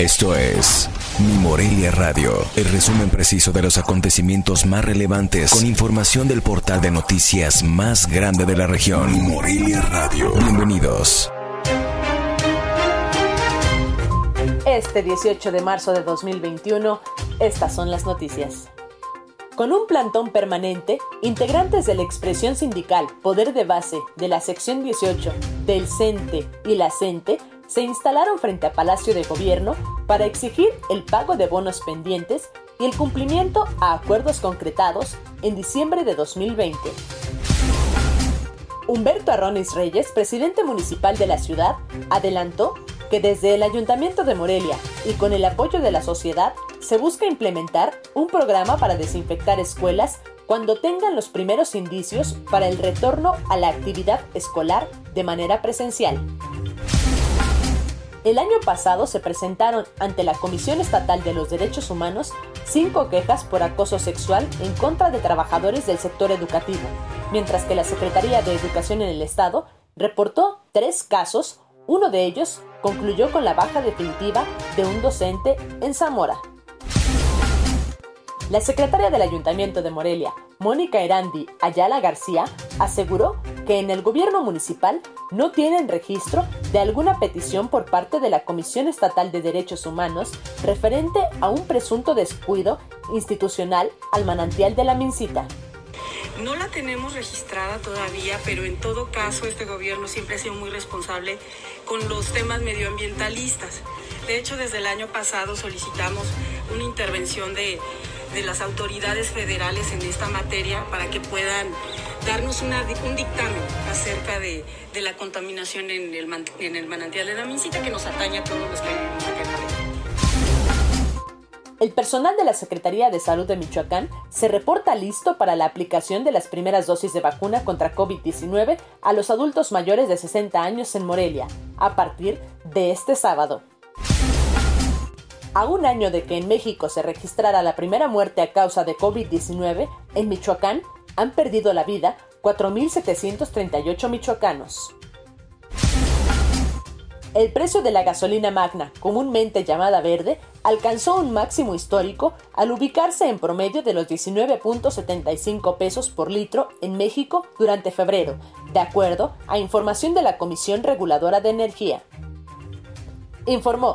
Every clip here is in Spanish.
Esto es Mi Morelia Radio, el resumen preciso de los acontecimientos más relevantes con información del portal de noticias más grande de la región. Mi Morelia Radio. Bienvenidos. Este 18 de marzo de 2021, estas son las noticias. Con un plantón permanente, integrantes de la expresión sindical Poder de Base de la sección 18 del CENTE y la CENTE se instalaron frente a Palacio de Gobierno para exigir el pago de bonos pendientes y el cumplimiento a acuerdos concretados en diciembre de 2020. Humberto Arronis Reyes, presidente municipal de la ciudad, adelantó que desde el Ayuntamiento de Morelia y con el apoyo de la sociedad se busca implementar un programa para desinfectar escuelas cuando tengan los primeros indicios para el retorno a la actividad escolar de manera presencial. El año pasado se presentaron ante la Comisión Estatal de los Derechos Humanos cinco quejas por acoso sexual en contra de trabajadores del sector educativo, mientras que la Secretaría de Educación en el Estado reportó tres casos, uno de ellos concluyó con la baja definitiva de un docente en Zamora. La secretaria del Ayuntamiento de Morelia, Mónica Erandi Ayala García, aseguró que en el gobierno municipal no tienen registro de alguna petición por parte de la Comisión Estatal de Derechos Humanos referente a un presunto descuido institucional al manantial de la Mincita. No la tenemos registrada todavía, pero en todo caso este gobierno siempre ha sido muy responsable con los temas medioambientalistas. De hecho, desde el año pasado solicitamos una intervención de de las autoridades federales en esta materia para que puedan darnos un dictamen acerca de, la contaminación en el, en el manantial de la Mincita que nos atañe a todos los que vivimos en el personal de la Secretaría de Salud de Michoacán se reporta listo para la aplicación de las primeras dosis de vacuna contra COVID-19 a los adultos mayores de 60 años en Morelia, a partir de este sábado. A un año de que en México se registrara la primera muerte a causa de COVID-19, en Michoacán han perdido la vida 4.738 michoacanos. El precio de la gasolina magna, comúnmente llamada verde, alcanzó un máximo histórico al ubicarse en promedio de los 19.75 pesos por litro en México durante febrero, de acuerdo a información de la Comisión Reguladora de Energía. Informó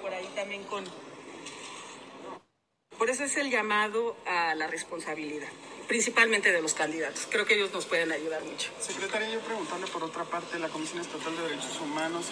Por ahí también con... Por eso es el llamado a la responsabilidad, principalmente de los candidatos. Creo que ellos nos pueden ayudar mucho. Secretaria, yo preguntarle por otra parte, la Comisión Estatal de Derechos Humanos